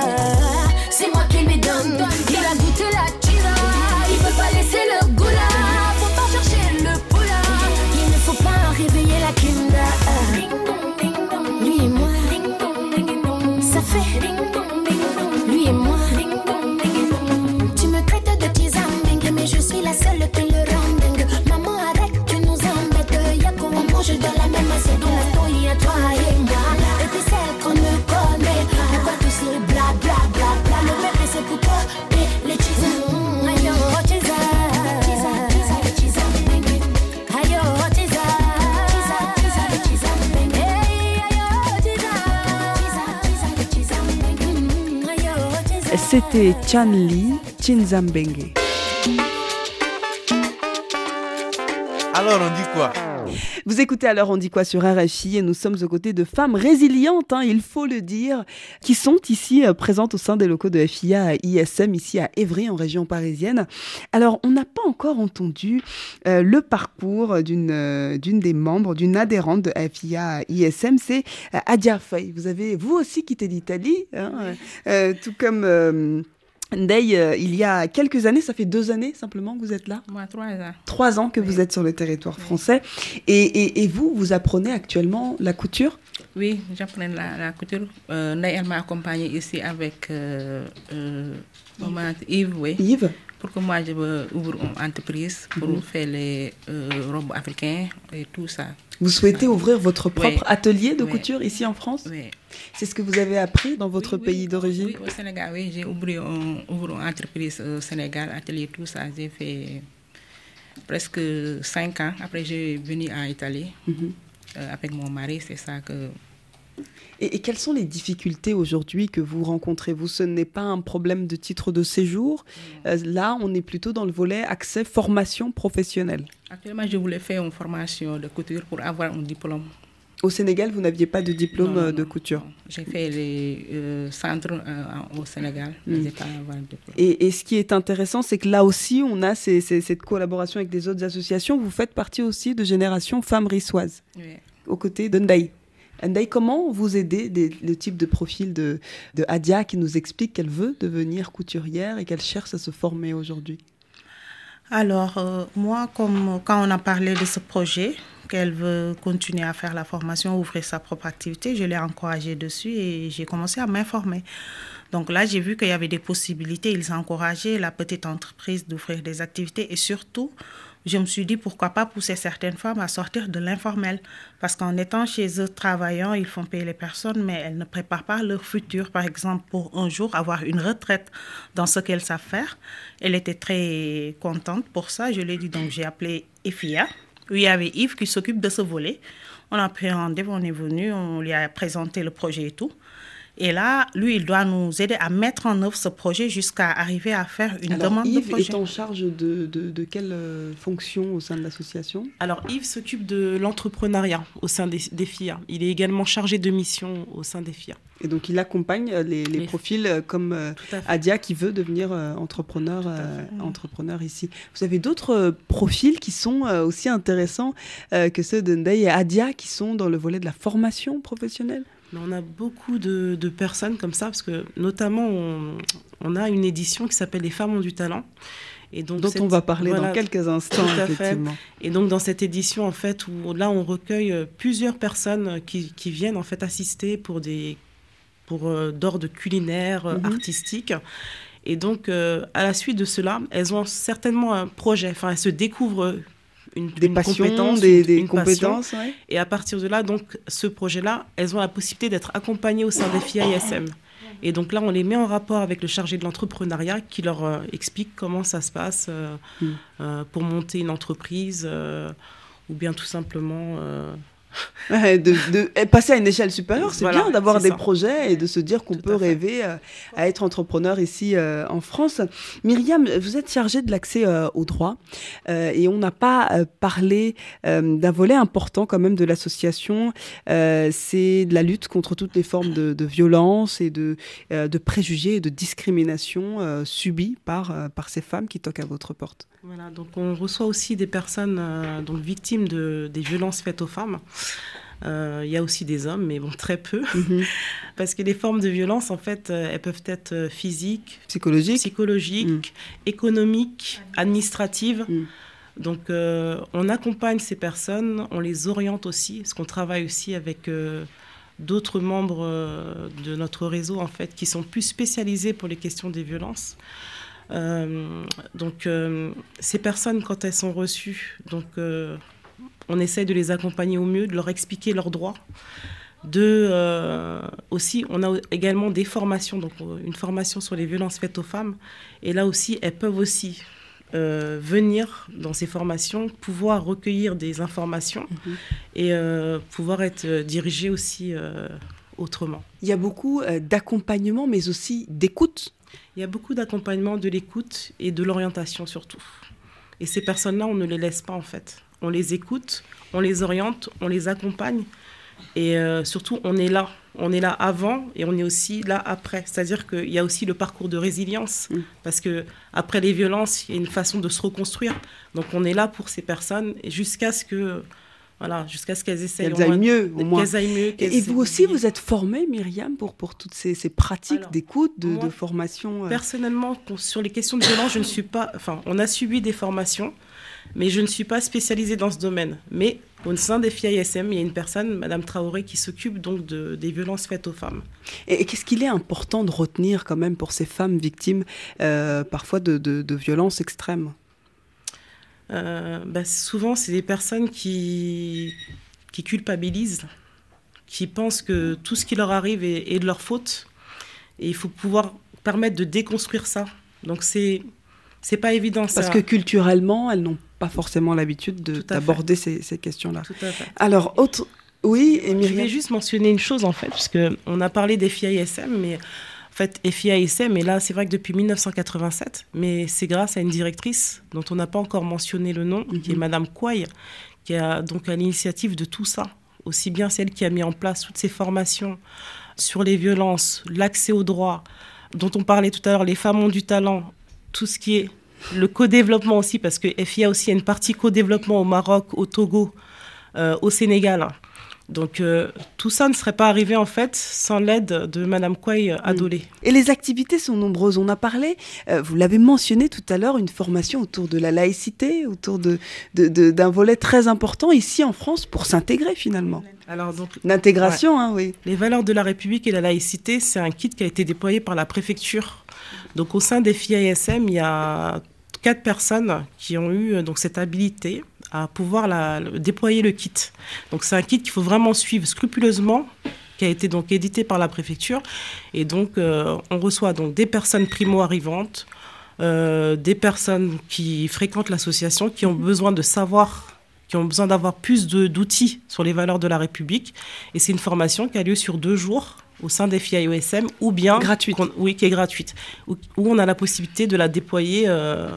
C'était Chan Lee, Chinzambenge. Alors on dit quoi? Vous écoutez alors on dit quoi sur RFI et nous sommes aux côtés de femmes résilientes, hein, il faut le dire, qui sont ici euh, présentes au sein des locaux de FIA à ISM, ici à Évry, en région parisienne. Alors on n'a pas encore entendu euh, le parcours d'une euh, d'une des membres, d'une adhérente de FIA à ISM, c'est Adia Faye. Vous avez vous aussi quitté l'Italie, hein, tout comme... Ndeye, euh, il y a quelques années, ça fait deux années simplement que vous êtes là Moi, trois ans. Trois ans que vous êtes sur le territoire français. Et, et- et vous, vous apprenez actuellement la couture? Oui, j'apprends la, la couture. Euh, elle m'a accompagnée ici avec euh, euh, Yves, oui. Yves? Pour que moi, je veux ouvrir une entreprise pour Mhm. faire les euh, robes africaines et tout ça. Vous souhaitez ouvrir votre propre Oui. atelier de Oui. couture ici en France Oui. C'est ce que vous avez appris dans votre pays d'origine Oui, au Sénégal, oui, j'ai ouvert une entreprise au Sénégal, atelier, tout ça. J'ai fait presque cinq ans. Après, j'ai venu en Italie Mhm. euh, avec mon mari. C'est ça que Et, et quelles sont les difficultés aujourd'hui que vous rencontrez Vous, ce n'est pas un problème de titre de séjour. Euh, là, on est plutôt dans le volet accès formation professionnelle. Actuellement, je voulais faire une formation de couture pour avoir un diplôme. Au Sénégal, vous n'aviez pas de diplôme Non, non, euh, de couture. J'ai fait les euh, centres euh, en- au Sénégal, mais Mm. j'ai pas avoir de diplôme. Et, et ce qui est intéressant, c'est que là aussi, on a ces- ces- cette collaboration avec des autres associations. Vous faites partie aussi de Génération Femmes Rissoises, Oui. aux côtés de Ndaï. Ndaï, comment vous aidez des- le type de profil de, de Adia qui nous explique qu'elle veut devenir couturière et qu'elle cherche à se former aujourd'hui? Alors, euh, moi, comme quand on a parlé de ce projet, qu'elle veut continuer à faire la formation, ouvrir sa propre activité, je l'ai encouragée dessus et j'ai commencé à m'informer. Donc là, j'ai vu qu'il y avait des possibilités. Ils encourageaient la petite entreprise d'ouvrir des activités et surtout, je me suis dit pourquoi pas pousser certaines femmes à sortir de l'informel. Parce qu'en étant chez eux travaillant, ils font payer les personnes, mais elles ne préparent pas leur futur. Par exemple, pour un jour avoir une retraite dans ce qu'elles savent faire. Elle était très contente pour ça. Je lui ai dit, donc j'ai appelé EFIA. Il y avait Yves qui s'occupe de ce volet. On a pris rendez-vous, on est venu, on lui a présenté le projet et tout. Et là, lui, il doit nous aider à mettre en œuvre ce projet jusqu'à arriver à faire une Alors, demande de Yves projet. est en charge de, de- de quelle euh, fonction au sein de l'association? Alors Yves s'occupe de l'entrepreneuriat au sein des, des FIA. Il est également chargé de mission au sein des FIA. Et donc, il accompagne euh, les, les Les- profils euh, comme euh. Adia qui veut devenir euh, entrepreneur, euh, entrepreneur ici. Vous avez d'autres profils qui sont aussi intéressants euh, que ceux de Ndeye et Adia qui sont dans le volet de la formation professionnelle? Mais on a beaucoup de, de personnes comme ça, parce que notamment, on, on a une édition qui s'appelle Les femmes ont du talent. Et donc Dont cette- on va parler dans quelques instants, tout à fait. effectivement. Et donc dans cette édition, en fait, où là, on recueille euh, plusieurs personnes qui, qui viennent en fait assister pour des pour euh, d'ordre culinaire, euh, Mhm. artistique. Et donc, euh, à la suite de cela, elles ont certainement un projet. Enfin, elles se découvrent une, Des une passions, compétence, des- une- des une passion. compétences, ouais. Et à partir de là, donc, ce projet-là, elles ont la possibilité d'être accompagnées au sein des FIAISM. Et donc là, on les met en rapport avec le chargé de l'entrepreneuriat qui leur euh, explique comment ça se passe euh, Mm. euh, pour monter une entreprise ou bien tout simplement de, de- et passer à une échelle supérieure, c'est Voilà, bien d'avoir des ça. projets et de se dire qu'on peut rêver euh, à être entrepreneur ici euh, en France. Myriam, vous êtes chargée de l'accès euh, au droit euh, et on n'a pas parlé d'un volet important quand même de l'association, c'est de la lutte contre toutes les formes de, de violence et de, de préjugés et de discrimination subies par, par ces femmes qui toquent à votre porte. Voilà, donc on reçoit aussi des personnes euh, donc victimes de, des violences faites aux femmes. Euh, Il y a aussi des hommes, mais bon, très peu. Parce que les formes de violence, en fait, euh, elles peuvent être physiques, psychologiques, psychologiques économiques, administratives. Donc, euh, on accompagne ces personnes, on les oriente aussi, parce qu'on travaille aussi avec euh, d'autres membres de notre réseau, en fait, qui sont plus spécialisés pour les questions des violences. Euh, donc, euh, ces personnes, quand elles sont reçues, donc, euh, on essaye de les accompagner au mieux, de leur expliquer leurs droits. De, euh, aussi, on a également des formations, donc une formation sur les violences faites aux femmes. Et là aussi, elles peuvent aussi euh, venir dans ces formations, pouvoir recueillir des informations et euh, pouvoir être dirigées aussi autrement. Il y a beaucoup d'accompagnement, mais aussi d'écoute. Il y a beaucoup d'accompagnement, de l'écoute et de l'orientation surtout. Et ces personnes-là, on ne les laisse pas en fait. on les écoute, on les oriente, on les accompagne. Et euh, surtout, on est là. On est là avant et on est aussi là après. C'est-à-dire qu'il y a aussi le parcours de résilience. Parce que après les violences, il y a une façon de se reconstruire. Donc on est là pour ces personnes jusqu'à ce que. Voilà, jusqu'à ce qu'elles essayent. Qu'elles aillent mieux, au moins. Aillent mieux. Et vous aussi, vous êtes formée, Myriam, pour, pour toutes ces, ces pratiques d'écoute, de, de formation euh, Personnellement, pour- sur les questions de violence, je ne suis pas. Enfin, on a subi des formations, mais je ne suis pas spécialisée dans ce domaine. Mais au sein des FIASM, il y a une personne, Madame Traoré, qui s'occupe donc de, des violences faites aux femmes. Et, et qu'est-ce qu'il est important de retenir quand même pour ces femmes victimes euh, parfois de, de, de violences extrêmes? Bah, souvent, c'est des personnes qui, qui culpabilisent, qui pensent que tout ce qui leur arrive est, est de leur faute. Et il faut pouvoir permettre de déconstruire ça. Donc, c'est c'est pas évident. Parce ça. que culturellement, elles n'ont pas forcément l'habitude d'aborder ces, ces questions-là. Alors, autre... Oui, et Je voulais juste mentionner une chose, en fait, parce on a parlé des FIASM, mais en fait, FIASM, et là, c'est vrai que depuis 1987, mais c'est grâce à une directrice dont on n'a pas encore mentionné le nom, qui est Madame Kouaï, qui a donc à l'initiative de tout ça, aussi bien celle qui a mis en place toutes ces formations sur les violences, l'accès aux droits, dont on parlait tout à l'heure, les femmes ont du talent, tout ce qui est le co-développement aussi, parce que FIA aussi a une partie co-développement au Maroc, au Togo, euh, au Sénégal. Donc euh, tout ça ne serait pas arrivé en fait sans l'aide de Madame Kouaï Adolé. Et les activités sont nombreuses. On a parlé, euh, vous l'avez mentionné tout à l'heure, une formation autour de la laïcité, autour de, d'un volet très important ici en France pour s'intégrer finalement. Alors donc L'intégration, hein, oui. Les valeurs de la République et la laïcité, c'est un kit qui a été déployé par la préfecture. Donc au sein des FIASM, il y a quatre personnes qui ont eu euh, donc cette habilité à pouvoir la- le- déployer le kit. Donc c'est un kit qu'il faut vraiment suivre scrupuleusement qui a été donc édité par la préfecture et donc euh, on reçoit donc des personnes primo arrivantes euh, des personnes qui fréquentent l'association qui ont besoin de savoir qui ont besoin d'avoir plus d'outils sur les valeurs de la République. Et c'est une formation qui a lieu sur deux jours au sein des FIAOSM ou bien... Gratuite. Oui, qui est gratuite. Où, où on a la possibilité de la déployer euh,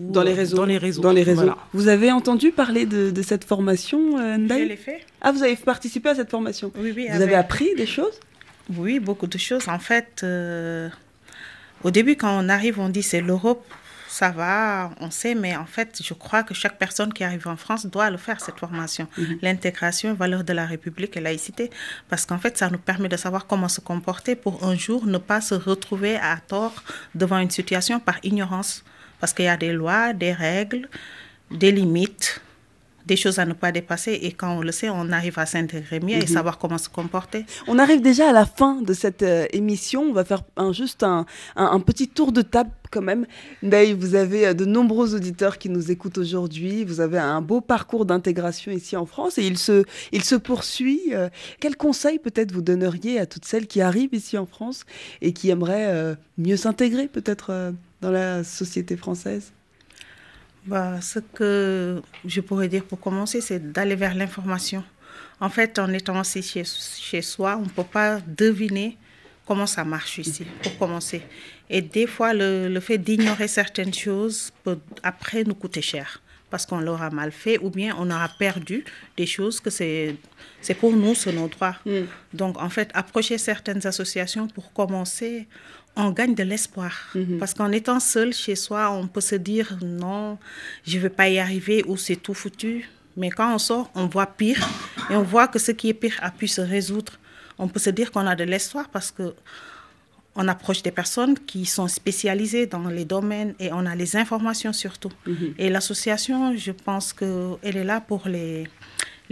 ou- Dans les réseaux. Dans les réseaux. Dans les réseaux. Voilà. Vous avez entendu parler de, de cette formation, euh, Ndaye Je l'ai fait. Ah, vous avez participé à cette formation Oui, oui. Vous avec- avez appris des choses? Oui, beaucoup de choses. En fait, euh, au début, quand on arrive, on dit c'est l'Europe, ça va, on sait, mais en fait, je crois que chaque personne qui arrive en France doit le faire, cette formation. L'intégration, valeurs de la République et laïcité, parce qu'en fait, ça nous permet de savoir comment se comporter pour un jour ne pas se retrouver à tort devant une situation par ignorance. Parce qu'il y a des lois, des règles, des limites des choses à ne pas dépasser et quand on le sait, on arrive à s'intégrer mieux et Mhm. savoir comment se comporter. On arrive déjà à la fin de cette euh, émission. On va faire un, juste un, un- un petit tour de table quand même. Ndaye, vous avez euh, de nombreux auditeurs qui nous écoutent aujourd'hui. Vous avez un beau parcours d'intégration ici en France et il se, il se poursuit. Euh, Quels conseils peut-être vous donneriez à toutes celles qui arrivent ici en France et qui aimeraient euh, mieux s'intégrer peut-être dans la société française Bah, ce que je pourrais dire pour commencer, c'est d'aller vers l'information. En fait, en étant aussi chez, chez soi, on ne peut pas deviner comment ça marche ici, pour commencer. Et des fois, le, le fait d'ignorer certaines choses peut après nous coûter cher, parce qu'on l'aura mal fait, ou bien on aura perdu des choses que c'est pour nous, c'est nos droits. Donc, en fait, approcher certaines associations pour commencer, on gagne de l'espoir. Parce qu'en étant seul chez soi, on peut se dire non, je ne vais pas y arriver ou c'est tout foutu. Mais quand on sort, on voit pire et on voit que ce qui est pire a pu se résoudre. On peut se dire qu'on a de l'espoir parce que on approche des personnes qui sont spécialisées dans les domaines et on a les informations surtout. Et l'association, je pense qu'elle est là pour les,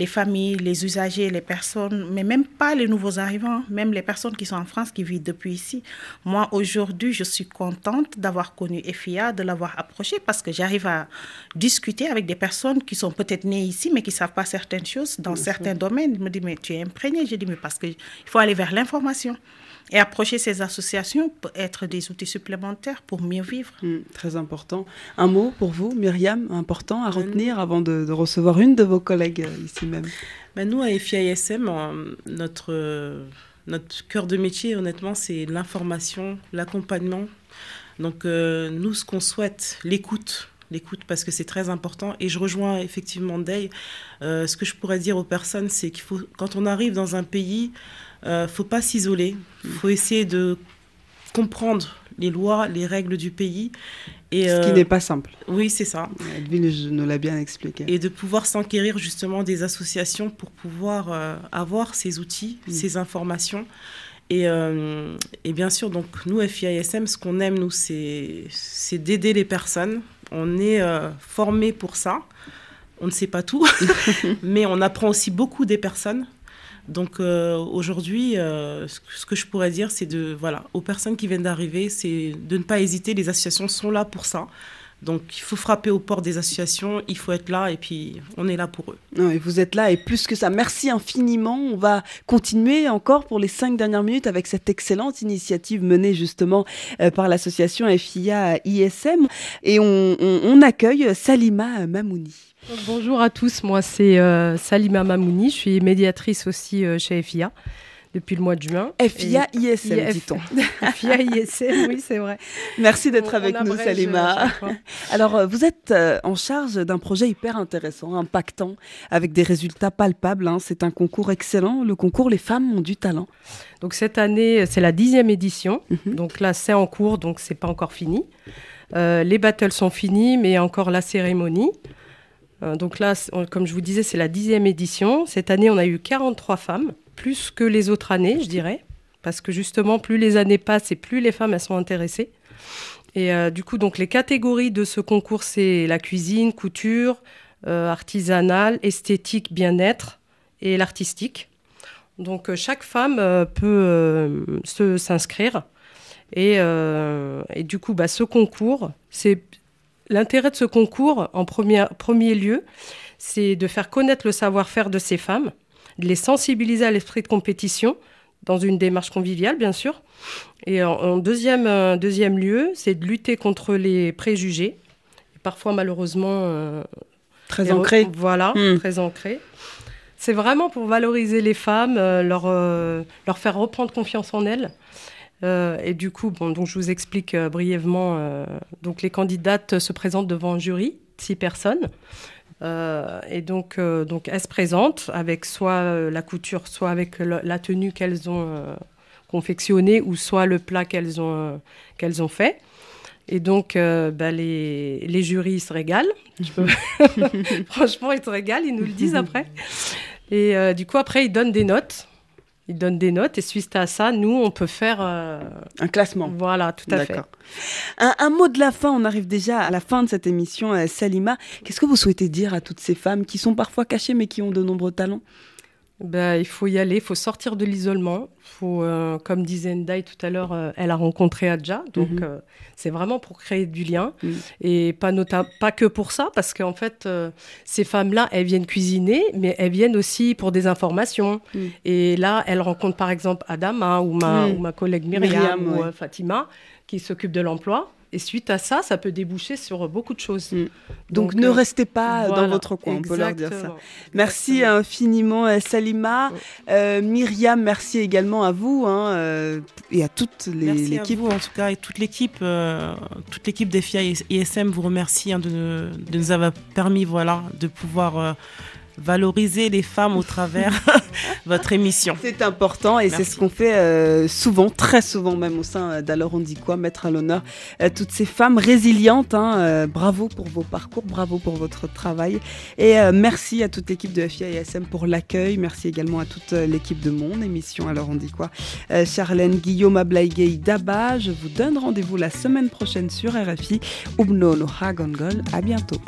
les familles, les usagers, les personnes, mais même pas les nouveaux arrivants, même les personnes qui sont en France, qui vivent depuis ici. Moi, aujourd'hui, je suis contente d'avoir connu FIA, de l'avoir approché parce que j'arrive à discuter avec des personnes qui sont peut-être nées ici, mais qui ne savent pas certaines choses dans certains domaines. Ils me disent, mais tu es imprégné. Je dis, mais parce qu'il faut aller vers l'information. Et approcher ces associations peut être des outils supplémentaires pour mieux vivre. Hmm, très important. Un mot pour vous, Myriam, important à retenir avant de, de recevoir une de vos collègues euh, ici même. Ben, nous, à FIASM, euh, notre, euh, notre cœur de métier, honnêtement, c'est l'information, l'accompagnement. Donc, euh, nous, ce qu'on souhaite, l'écoute. l'écoute parce que c'est très important. Et je rejoins effectivement Day. Euh, ce que je pourrais dire aux personnes, c'est qu'il faut, quand on arrive dans un pays, euh, faut pas s'isoler. Il faut essayer de comprendre les lois, les règles du pays. Et, Ce qui euh, n'est pas simple. Oui, c'est ça. Edwige nous l'a bien expliqué. Et de pouvoir s'enquérir justement des associations pour pouvoir euh, avoir ces outils, Mm. ces informations. Et, euh, et bien sûr, donc nous, FIASM, ce qu'on aime, nous, c'est c'est d'aider les personnes. On est euh, formés pour ça. On ne sait pas tout, mais on apprend aussi beaucoup des personnes. Donc euh, aujourd'hui, euh, ce, que- je pourrais dire, c'est de voilà, aux personnes qui viennent d'arriver, c'est de ne pas hésiter. Les associations sont là pour ça. Donc il faut frapper aux portes des associations, il faut être là et puis on est là pour eux. Non, et vous êtes là et plus que ça. Merci infiniment. On va continuer encore pour les cinq dernières minutes avec cette excellente initiative menée justement euh, par l'association FIA ISM. Et on, on- on accueille Salima Mamouni. Bonjour à tous, moi c'est euh, Salima Mamouni, je suis médiatrice aussi euh, chez FIA depuis le mois de juin. FIA Et- ISM, IF dit-on. FIA ISM, oui c'est vrai. Merci d'être avec on nous, abrège, Salima. Alors, euh, vous êtes euh, en charge d'un projet hyper intéressant, impactant, avec des résultats palpables. hein. C'est un concours excellent, le concours Les femmes ont du talent. Donc cette année c'est la dixième édition, donc là c'est en cours, donc c'est pas encore fini. Euh, les battles sont finis, mais encore la cérémonie. Euh, donc là, comme je vous disais, c'est la dixième édition. Cette année, on a eu 43 femmes, plus que les autres années, je dirais, parce que justement, plus les années passent et plus les femmes elles sont intéressées. Et euh, du coup, donc les catégories de ce concours, c'est la cuisine, couture, euh, artisanale, esthétique, bien-être et l'artistique. Donc chaque femme peut s'inscrire. Et, et du coup, bah, ce concours, c'est l'intérêt de ce concours en premier, premier lieu, c'est de faire connaître le savoir-faire de ces femmes, de les sensibiliser à l'esprit de compétition dans une démarche conviviale, bien sûr. Et en, en deuxième, euh, deuxième lieu, c'est de lutter contre les préjugés, et parfois malheureusement euh, Très ancrés. Voilà, Hmm. très ancrés. C'est vraiment pour valoriser les femmes, euh, leur, euh, leur faire reprendre confiance en elles. Euh, et du coup, bon, donc je vous explique euh, brièvement. euh, donc les candidates se présentent devant un jury, six personnes. Et donc, donc elles se présentent avec soit la couture, soit avec le- la tenue qu'elles ont confectionnée, ou soit le plat qu'elles ont, qu'elles ont fait. Et donc, bah, les, les jurys se régalent. Je peux- Franchement, ils se régalent, ils nous le disent après. Et du coup, après, ils donnent des notes. Ils donnent des notes et suite à ça, nous, on peut faire... euh, Un classement. Voilà, tout à fait. Un, un mot de la fin, on arrive déjà à la fin de cette émission. euh, Salima, qu'est-ce que vous souhaitez dire à toutes ces femmes qui sont parfois cachées mais qui ont de nombreux talents? Ben, il faut y aller, il faut sortir de l'isolement. Faut, euh, comme disait Ndai tout à l'heure, euh, elle a rencontré Adja, donc Mhm. euh, c'est vraiment pour créer du lien et pas pas que pour ça, parce qu'en fait, ces femmes-là, elles viennent cuisiner, mais elles viennent aussi pour des informations. Et là, elles rencontrent par exemple Adama ou ma, Mhm. ou ma collègue Myriam, Myriam, ou ouais. Fatima, qui s'occupent de l'emploi. Et suite à ça, ça peut déboucher sur beaucoup de choses. Donc, ne euh, restez pas voilà, dans votre coin, on peut leur dire ça. exactement. Merci infiniment euh, Salima. Euh, Myriam, merci également à vous hein, euh, et à toute les- Merci à l'équipe. en tout cas et toute l'équipe, euh, toute l'équipe des FIA et ISM vous remercie hein, de, nous- de nous avoir permis voilà de pouvoir euh, valoriser les femmes au travers votre émission. C'est important et c'est ce qu'on fait euh, souvent, très souvent même au sein euh, d'Alors on dit quoi, mettre à l'honneur euh, toutes ces femmes résilientes. hein, euh, bravo pour vos parcours, bravo pour votre travail et merci à toute l'équipe de FIA et SM pour l'accueil. Merci également à toute l'équipe de mon émission Alors on dit quoi. Charlène, Guillaume, Ablaïgei, Daba. Je vous donne rendez-vous la semaine prochaine sur RFI. Ubno no Hagongol. À bientôt.